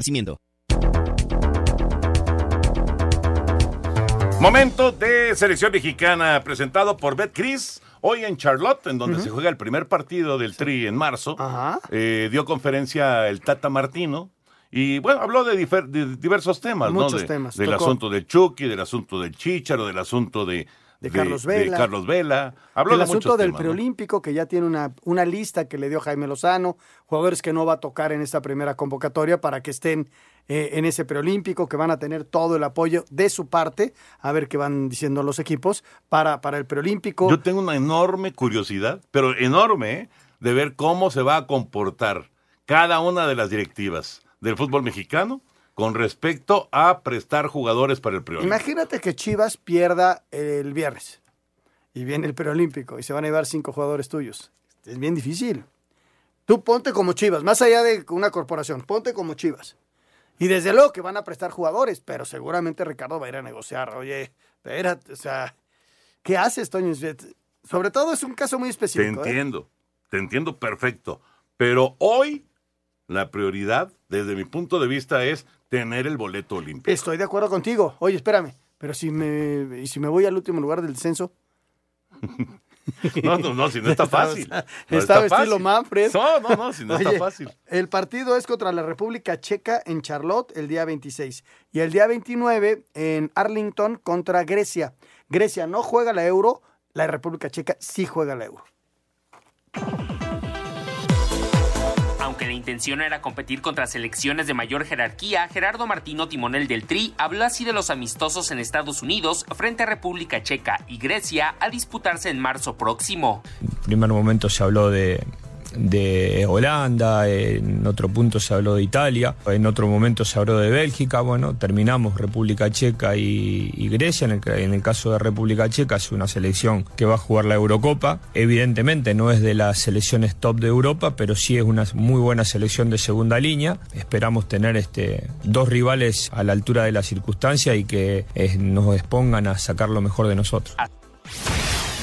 esparcimiento. Momento de selección mexicana presentado por Betcris. Hoy en Charlotte, en donde se juega el primer partido del Tri en marzo, eh, dio conferencia el Tata Martino. Y bueno, habló de, diversos temas, ¿no? De- temas, Del tocó. asunto del Chucky, del asunto del Chícharo, del asunto de, de Carlos Vela. De Carlos Vela. Habló el de asunto del temas, ¿no? preolímpico, que ya tiene una, una lista que le dio Jaime Lozano, jugadores que no va a tocar en esta primera convocatoria para que estén eh, en ese preolímpico, que van a tener todo el apoyo de su parte, a ver qué van diciendo los equipos, para, para el preolímpico. Yo tengo una enorme curiosidad, pero enorme, ¿eh? de ver cómo se va a comportar cada una de las directivas del fútbol mexicano con respecto a prestar jugadores para el preolímpico. Imagínate que Chivas pierda el viernes y viene el preolímpico y se van a llevar cinco jugadores tuyos. Es bien difícil. Tú ponte como Chivas, más allá de una corporación, ponte como Chivas. Y desde luego que van a prestar jugadores, pero seguramente Ricardo va a ir a negociar. Oye, espérate, o sea, ¿qué haces, Toño? Sobre todo es un caso muy Te específico. ¿eh? entiendo, te entiendo perfecto. Pero hoy la prioridad, desde mi punto de vista, es tener el boleto olímpico. Estoy de acuerdo contigo. Oye, espérame, pero si me, y si me voy al último lugar del descenso. No, no, no, si no está fácil. No Estaba está estilo fácil. Manfred. No, no, no, si no está fácil. El partido es contra la República Checa en Charlotte el día 26 y el día 29 en Arlington contra Grecia. Grecia no juega la Euro, la República Checa sí juega la Euro. Intención era competir contra selecciones de mayor jerarquía, Gerardo Martino, timonel del Tri, habló así de los amistosos en Estados Unidos frente a República Checa y Grecia a disputarse en marzo próximo. primer momento se habló de, de Holanda, en otro punto se habló de Italia, en otro momento se habló de Bélgica, bueno, terminamos República Checa y, Grecia, en el, ca- en el caso de República Checa es una selección que va a jugar la Eurocopa, evidentemente no es de las selecciones top de Europa, pero sí es una muy buena selección de segunda línea, esperamos tener este, dos rivales a la altura de la circunstancia y que eh, nos expongan a sacar lo mejor de nosotros.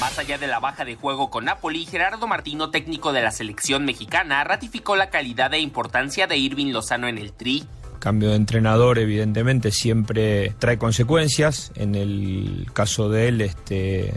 Más allá de la baja de juego con Napoli, Gerardo Martino, técnico de la selección mexicana, ratificó la calidad e importancia de Irving Lozano en el Tri. Cambio de entrenador, evidentemente, siempre trae consecuencias. En el caso de él, este, eh,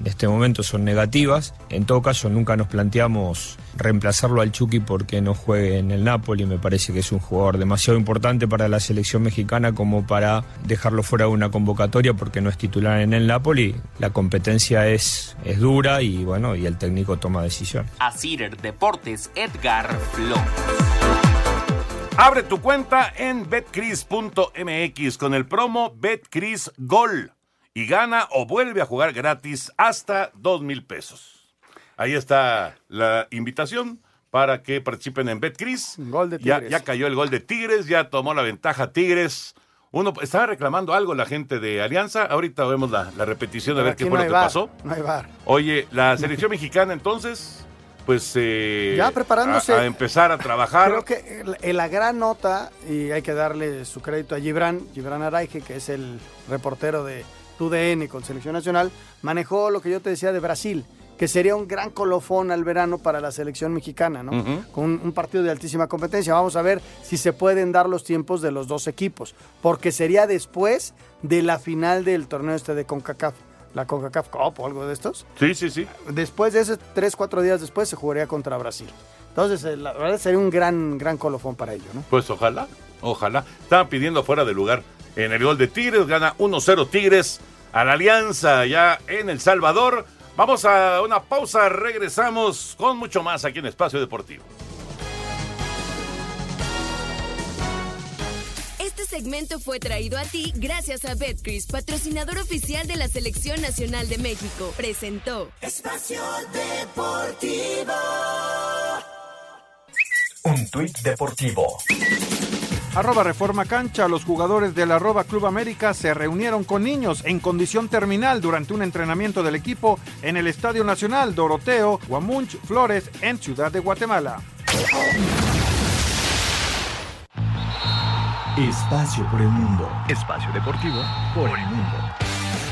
en este momento son negativas. En todo caso, nunca nos planteamos reemplazarlo al Chucky porque no juegue en el Napoli. Me parece que es un jugador demasiado importante para la selección mexicana como para dejarlo fuera de una convocatoria porque no es titular en el Napoli. La competencia es, es dura y bueno, y el técnico toma decisiones. A Cider Deportes, Edgar Flores. Abre tu cuenta en betcris.mx con el promo Betcris Gol y gana o vuelve a jugar gratis hasta dos mil pesos. Ahí está la invitación para que participen en Betcris. Gol de Ya, Tigres. ya cayó el gol de Tigres, ya tomó la ventaja Tigres. Uno estaba reclamando algo la gente de Alianza. Ahorita vemos la, la repetición a ver qué fue no lo que pasó. No hay bar. Oye, la selección mexicana entonces, pues eh, Ya preparándose. a, a empezar a trabajar. Creo que el- la gran nota, y hay que darle su crédito a Gibran, Gibran Araige, que es el reportero de TUDN con Selección Nacional, manejó lo que yo te decía de Brasil, que sería un gran colofón al verano para la selección mexicana, ¿no? Con un, un partido de altísima competencia. Vamos a ver si se pueden dar los tiempos de los dos equipos, porque sería después de la final del torneo este de CONCACAF, la CONCACAF Cup o algo de estos. Sí, sí, sí. Después de ese, tres, cuatro días después, se jugaría contra Brasil. Entonces, eh, la verdad sería un gran, gran colofón para ello, ¿no? Pues ojalá, ojalá. Estaban pidiendo fuera de lugar en el gol de Tigres, gana 1-0 Tigres a la Alianza ya en El Salvador. Vamos a una pausa, regresamos con mucho más aquí en Espacio Deportivo. Este segmento fue traído a ti gracias a Betcris, patrocinador oficial de la Selección Nacional de México. Presentó Espacio Deportivo. Un tuit deportivo. Arroba Reforma Cancha, los jugadores del arroba Club América se reunieron con niños en condición terminal durante un entrenamiento del equipo en el Estadio Nacional Doroteo Guamunch Flores en Ciudad de Guatemala. Espacio por el mundo. Espacio deportivo por el mundo.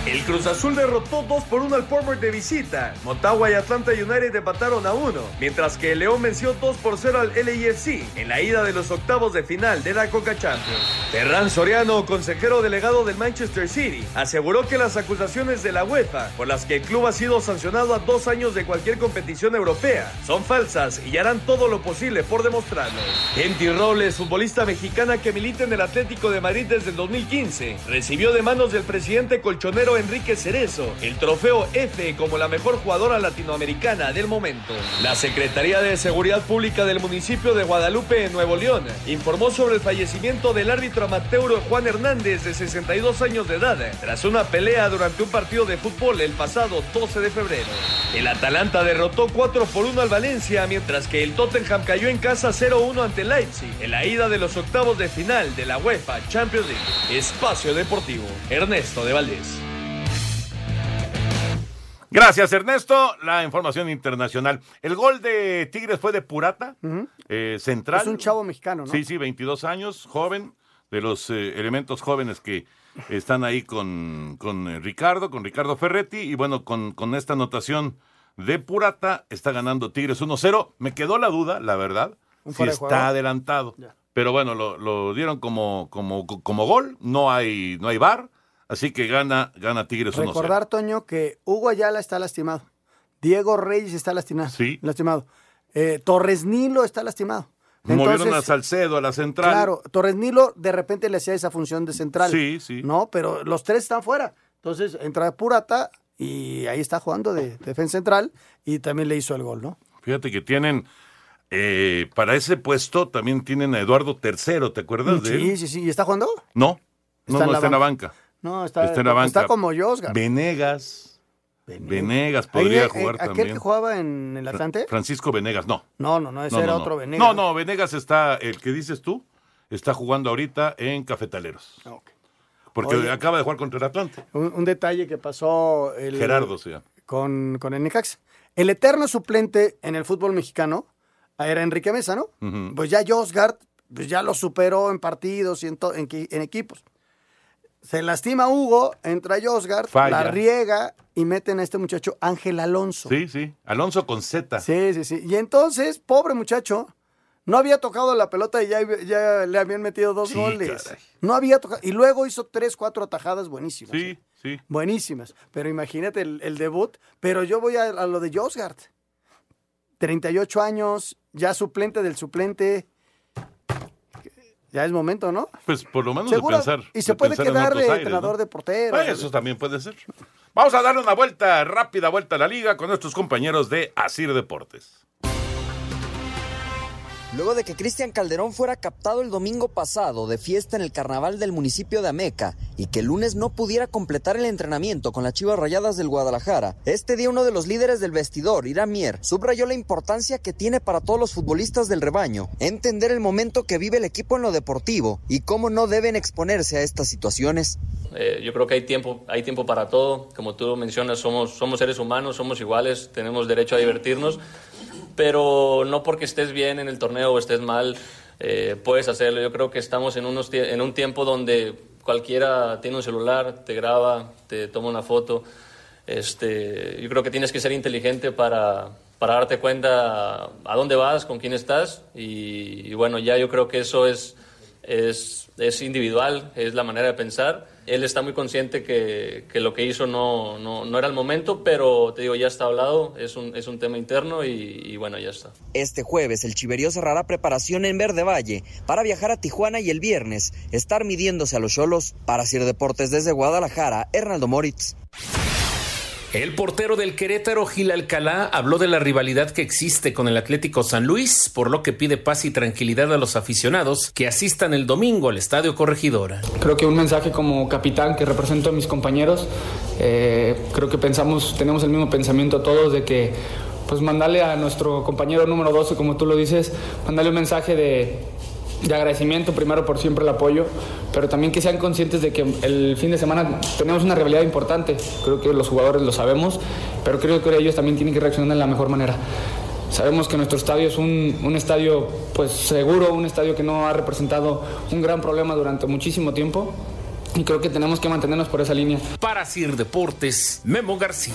El Cruz Azul derrotó 2 por 1 al Portmore de visita. Motagua y Atlanta United empataron a 1, mientras que el León venció 2 por 0 al LAFC en la ida de los octavos de final de la Coca Champions. Ferran Soriano, consejero delegado del Manchester City, aseguró que las acusaciones de la UEFA, por las que el club ha sido sancionado a dos años de cualquier competición europea, son falsas y harán todo lo posible por demostrarlo. Genty Robles, futbolista mexicana que milita en el Atlético de Madrid desde el 2015, recibió de manos del presidente colchonero Enrique Cerezo el trofeo F como la mejor jugadora latinoamericana del momento. La Secretaría de Seguridad Pública del municipio de Guadalupe, Nuevo León, informó sobre el fallecimiento del árbitro amateur Juan Hernández, de 62 años de edad, tras una pelea durante un partido de fútbol el pasado 12 de febrero. El Atalanta derrotó 4 por 1 al Valencia, mientras que el Tottenham cayó en casa 0-1 ante Leipzig en la ida de los octavos de final de la UEFA Champions League. Espacio Deportivo, Ernesto de Valdés. Gracias, Ernesto. La información internacional. El gol de Tigres fue de Purata, eh, central. Es un chavo mexicano, ¿no? Sí, sí, 22 años, joven, de los eh, elementos jóvenes que están ahí con, con eh, Ricardo, con Ricardo Ferretti. Y bueno, con, con esta anotación de Purata, está ganando Tigres 1-0. Me quedó la duda, la verdad, Un si está adelantado. Pero bueno, lo, lo dieron como, como, como gol. No hay, no hay bar. Así que gana, gana Tigres 1-0. Recordar, Toño, que Hugo Ayala está lastimado. Diego Reyes está lastimado. Sí. Lastimado. Eh, Torres Nilo está lastimado. Movieron a Salcedo a la central. Claro, Torres Nilo de repente le hacía esa función de central. Sí, sí. No, pero los tres están fuera. Entonces entra Purata y ahí está jugando de defensa central y también le hizo el gol, ¿no? Fíjate que tienen, eh, para ese puesto también tienen a Eduardo III, ¿te acuerdas de Sí, él? sí, sí. ¿Y está jugando? No, no, Está en no la está en la banca. No, está, Está en la banca. está como Josgar. Venegas. Venegas podría Ahí, eh, jugar ¿Aquel también. que jugaba en el Atlante? Francisco Venegas, no. No, no, no, ese No, era no, otro Venegas. No, no, Venegas está, el que dices tú, está jugando ahorita en Cafetaleros. Porque Oye. acaba de jugar contra el Atlante. Un, un detalle que pasó el, Gerardo llama. con, con el Necaxa. El eterno suplente en el fútbol mexicano era Enrique Mesa, ¿no? Pues ya Josgard pues ya lo superó en partidos y en, en, en equipos. Se lastima Hugo, entra Josgard, Falla. la riega y meten a este muchacho Ángel Alonso. Sí, sí. Alonso con Z. Sí, sí, sí. Y entonces, pobre muchacho, no había tocado la pelota y ya, ya le habían metido dos Sí, goles. caray. No había tocado. Y luego hizo tres, cuatro atajadas buenísimas. Sí, sí. Buenísimas. Pero imagínate el, el debut. Pero yo voy a, a lo de Josgard. 38 años, ya suplente del suplente. Ya es momento, ¿no? Pues por lo menos Seguro- de pensar. y se de puede en quedar de aires, entrenador ¿no? de portero. Pues eso también puede ser. Vamos a darle una vuelta, rápida vuelta a la liga con nuestros compañeros de Asir Deportes. Luego de que Cristian Calderón fuera captado el domingo pasado de fiesta en el carnaval del municipio de Ameca y que el lunes no pudiera completar el entrenamiento con las Chivas Rayadas del Guadalajara, este día uno de los líderes del vestidor, Irán Mier, subrayó la importancia que tiene para todos los futbolistas del rebaño entender el momento que vive el equipo en lo deportivo y cómo no deben exponerse a estas situaciones. Eh, yo creo que hay tiempo, hay tiempo para todo. Como tú mencionas, somos, somos seres humanos, somos iguales, tenemos derecho a divertirnos, pero no porque estés bien en el torneo o estés mal, eh, puedes hacerlo. Yo creo que estamos en, unos, tie- en un tiempo donde cualquiera tiene un celular, te graba, te toma una foto. Este, yo creo que tienes que ser inteligente para, para darte cuenta a dónde vas, con quién estás y, bueno, ya yo creo que eso es, es, es individual, es la manera de pensar. Él está muy consciente que, que lo que hizo no, no, no era el momento, pero te digo, ya está hablado, es un, es un tema interno y, bueno, ya está. Este jueves el Chiverío cerrará preparación en Verde Valle para viajar a Tijuana y el viernes estar midiéndose a los Cholos. Para Sir Deportes desde Guadalajara, Hernaldo Moritz. El portero del Querétaro, Gil Alcalá, habló de la rivalidad que existe con el Atlético San Luis, por lo que pide paz y tranquilidad a los aficionados que asistan el domingo al Estadio Corregidora. Creo que un mensaje como capitán que represento a mis compañeros, eh, creo que pensamos, tenemos el mismo pensamiento todos de que pues mandarle a nuestro compañero número 12, como tú lo dices, mandarle un mensaje de, de agradecimiento primero por siempre el apoyo, pero también que sean conscientes de que el fin de semana tenemos una rivalidad importante, creo que los jugadores lo sabemos, pero creo que ellos también tienen que reaccionar de la mejor manera. Sabemos que nuestro estadio es un, un estadio pues seguro, un estadio que no ha representado un gran problema durante muchísimo tiempo y creo que tenemos que mantenernos por esa línea. Para Sir Deportes, Memo García.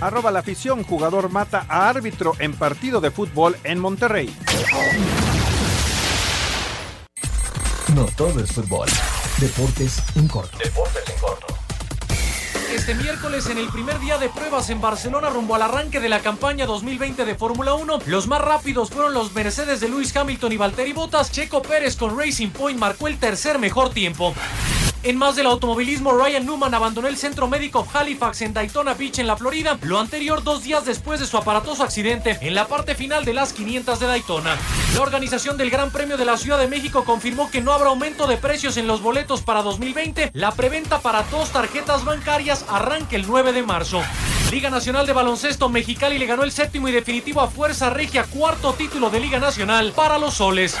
Arroba la afición, jugador mata a árbitro en partido de fútbol en Monterrey. No todo es fútbol. Deportes en corto. Deportes en corto. Este miércoles, en el primer día de pruebas en Barcelona rumbo al arranque de la campaña 2020 de Fórmula 1, los más rápidos fueron los Mercedes de Lewis Hamilton y Valtteri Bottas. Checo Pérez con Racing Point marcó el tercer mejor tiempo. En más del automovilismo, Ryan Newman abandonó el centro médico Halifax en Daytona Beach, en la Florida, lo anterior dos días después de su aparatoso accidente en la parte final de las 500 de Daytona. La organización del Gran Premio de la Ciudad de México confirmó que no habrá aumento de precios en los boletos para 2020. La preventa para dos tarjetas bancarias arranca el 9 de marzo. Liga Nacional de Baloncesto Mexicali le ganó el séptimo y definitivo a Fuerza Regia, cuarto título de Liga Nacional para los Soles.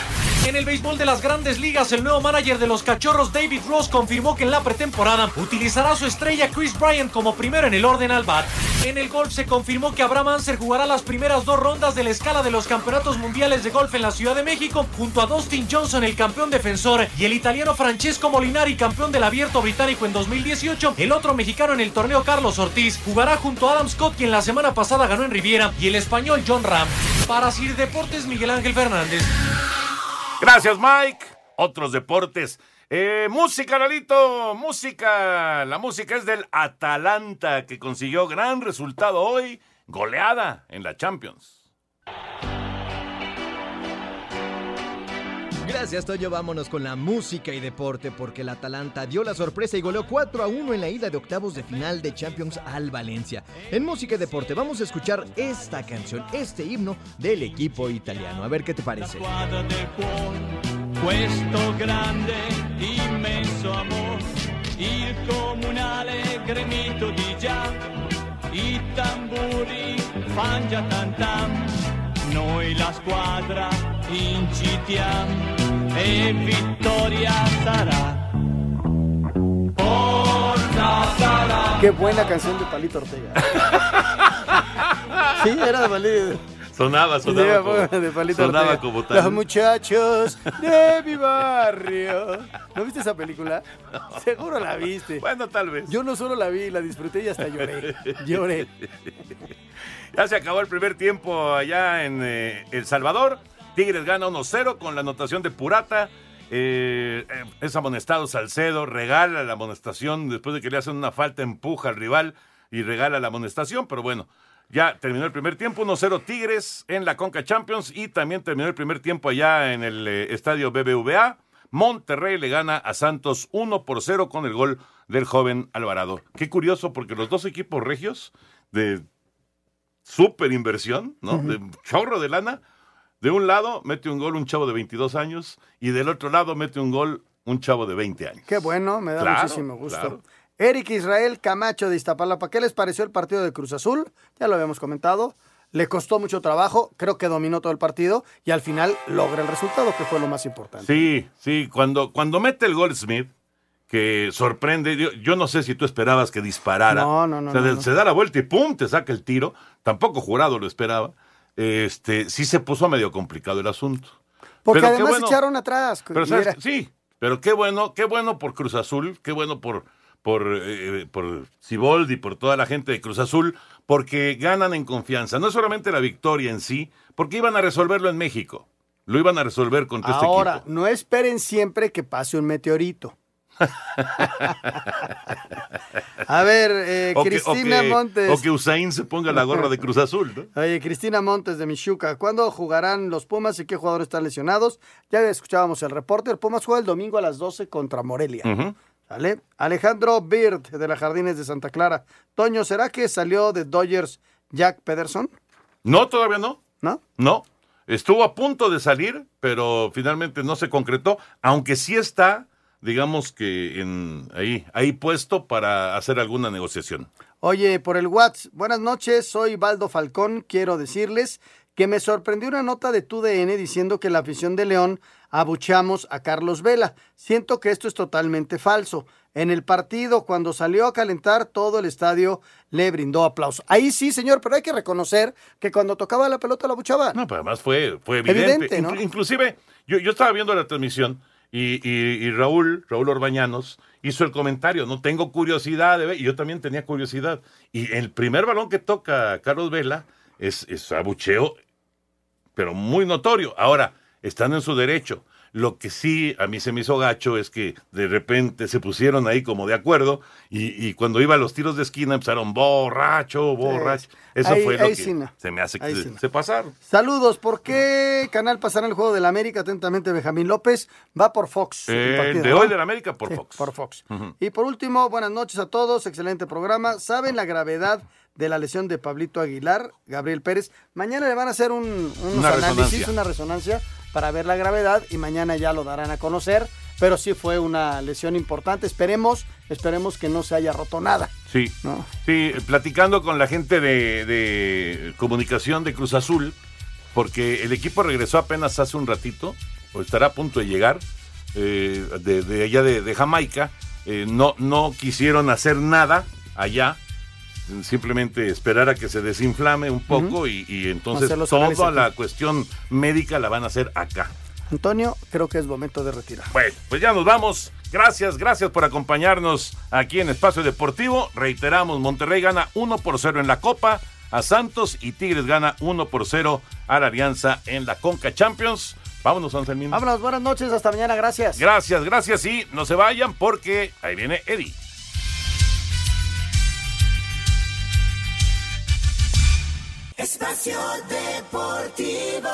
En el béisbol de las grandes ligas, el nuevo manager de los cachorros, David Ross, confirmó que en la pretemporada utilizará a su estrella Chris Bryant como primero en el orden al bat. En el golf se confirmó que Abraham Anser jugará las primeras dos rondas de la escala de los campeonatos mundiales de golf en la Ciudad de México, junto a Dustin Johnson, el campeón defensor, y el italiano Francesco Molinari, campeón del abierto británico en 2018. El otro mexicano en el torneo, Carlos Ortiz, jugará junto a Adam Scott, quien la semana pasada ganó en Riviera, y el español John Ram. Para Sir Deportes, Miguel Ángel Fernández. Gracias, Mike. Otros deportes. Eh, música, Lalito, música. La música es del Atalanta, que consiguió gran resultado hoy, goleada en la Champions. Gracias, Toño. Vámonos con la música y deporte, porque el Atalanta dio la sorpresa y goleó 4 a 1 en la ida de octavos de final de Champions al Valencia. En música y deporte, vamos a escuchar esta canción, este himno del equipo italiano. A ver qué te parece. grande, il comunale gremito noi la squadra incitiamo e vittoria sarà. Forza sarà. Qué buena canción de Palito Ortega. sí, era de Palito. Sonaba, sonaba, Sí, como, de Palito sonaba Ortega. como tal. Los muchachos de mi barrio. ¿No viste esa película? Seguro la viste. Bueno, tal vez. Yo no solo la vi, la disfruté y hasta lloré. Lloré. Ya se acabó el primer tiempo allá en eh, El Salvador. Tigres gana 1-0 con la anotación de Purata. Eh, eh, es amonestado Salcedo, regala la amonestación después de que le hacen una falta, empuja al rival y regala la amonestación, pero bueno, ya terminó el primer tiempo, 1-0 Tigres en la Conca Champions y también terminó el primer tiempo allá en el estadio BBVA. Monterrey le gana a Santos 1 por 0 con el gol del joven Alvarado. Qué curioso porque los dos equipos regios de super inversión, ¿no? De chorro de lana. De un lado mete un gol un chavo de 22 años y del otro lado mete un gol un chavo de 20 años. Qué bueno, me da Claro, muchísimo gusto. claro. Eric Israel Camacho de Iztapalapa, ¿qué les pareció el partido de Cruz Azul? Ya lo habíamos comentado. Le costó mucho trabajo, creo que dominó todo el partido y al final logra el resultado, que fue lo más importante. Sí, sí, cuando, cuando mete el gol Smith, que sorprende, yo, yo no sé si tú esperabas que disparara. No, no, no, O sea, no, de- no. Se da la vuelta y ¡pum! te saca el tiro. Tampoco jurado lo esperaba. Este, sí se puso medio complicado el asunto. Porque Pero además bueno. echaron atrás. Pero sí, pero qué bueno, qué bueno por Cruz Azul, qué bueno por por eh, por Siboldi, por toda la gente de Cruz Azul, porque ganan en confianza. No es solamente la victoria en sí, porque iban a resolverlo en México. Lo iban a resolver contra este Ahora, equipo. no esperen siempre que pase un meteorito. A ver, eh, O que- o Cristina que- Montes. O que Usain se ponga la gorra de Cruz Azul, ¿no? Oye, Cristina Montes de Michuca, ¿cuándo jugarán los Pumas y qué jugadores están lesionados? Ya escuchábamos el reporte. El Pumas juega el domingo a las 12 contra Morelia. Alejandro Bird de las Jardines de Santa Clara. Toño, ¿será que salió de Dodgers Jack Pederson? No, todavía no. ¿No? No. Estuvo a punto de salir, pero finalmente no se concretó, aunque sí está digamos que en ahí, ahí puesto para hacer alguna negociación. Oye, por el WhatsApp, buenas noches, soy Baldo Falcón, quiero decirles que me sorprendió una nota de TUDN diciendo que la afición de León abuchamos a Carlos Vela. Siento que esto es totalmente falso. En el partido, cuando salió a calentar, todo el estadio le brindó aplauso. Ahí sí, señor, pero hay que reconocer que cuando tocaba la pelota la abuchaba. No, pero además fue, fue evidente. Evidente, ¿no? Inclu- Inclusive, yo, yo estaba viendo la transmisión y, y- y Raúl, Raúl Orbañanos, hizo el comentario, no tengo curiosidad de ver, y yo también tenía curiosidad. Y el primer balón que toca Carlos Vela es, es abucheo, pero muy notorio. Ahora, están en su derecho. Lo que sí a mí se me hizo gacho es que de repente se pusieron ahí como de acuerdo y, y cuando iba a los tiros de esquina empezaron borracho, borracho. Eso Ahí- fue lo que se me hace que se, pasaron. Saludos, ¿por qué canal pasará el juego del América? Atentamente, Benjamín López. Va por Fox. Eh, partido, de ¿no? hoy de la América por Sí, Fox. Por Fox. Y por último, buenas noches a todos, excelente programa. ¿Saben la gravedad de la lesión de Pablito Aguilar, Gabriel Pérez? Mañana le van a hacer un, unos Una análisis, resonancia. una resonancia para ver la gravedad y mañana ya lo darán a conocer. Pero sí fue una lesión importante. Esperemos, esperemos que no se haya roto nada. Sí, sí, platicando con la gente de, de comunicación de Cruz Azul, porque el equipo regresó apenas hace un ratito, o estará a punto de llegar, eh, de, de allá de, de Jamaica. Eh, no, no quisieron hacer nada allá, simplemente esperar a que se desinflame un poco y, y entonces toda la cuestión médica la van a hacer acá. Antonio, creo que es momento de retirar. Bueno, pues ya nos vamos. Gracias, gracias por acompañarnos aquí en Espacio Deportivo. Reiteramos, Monterrey gana 1 por 0 en la Copa a Santos y Tigres gana 1 por 0 a la Alianza en la Conca Champions. Vámonos, Anselmín. Vámonos, buenas noches, hasta mañana, gracias. Gracias, gracias y no se vayan porque ahí viene Eddie. Espacio Deportivo.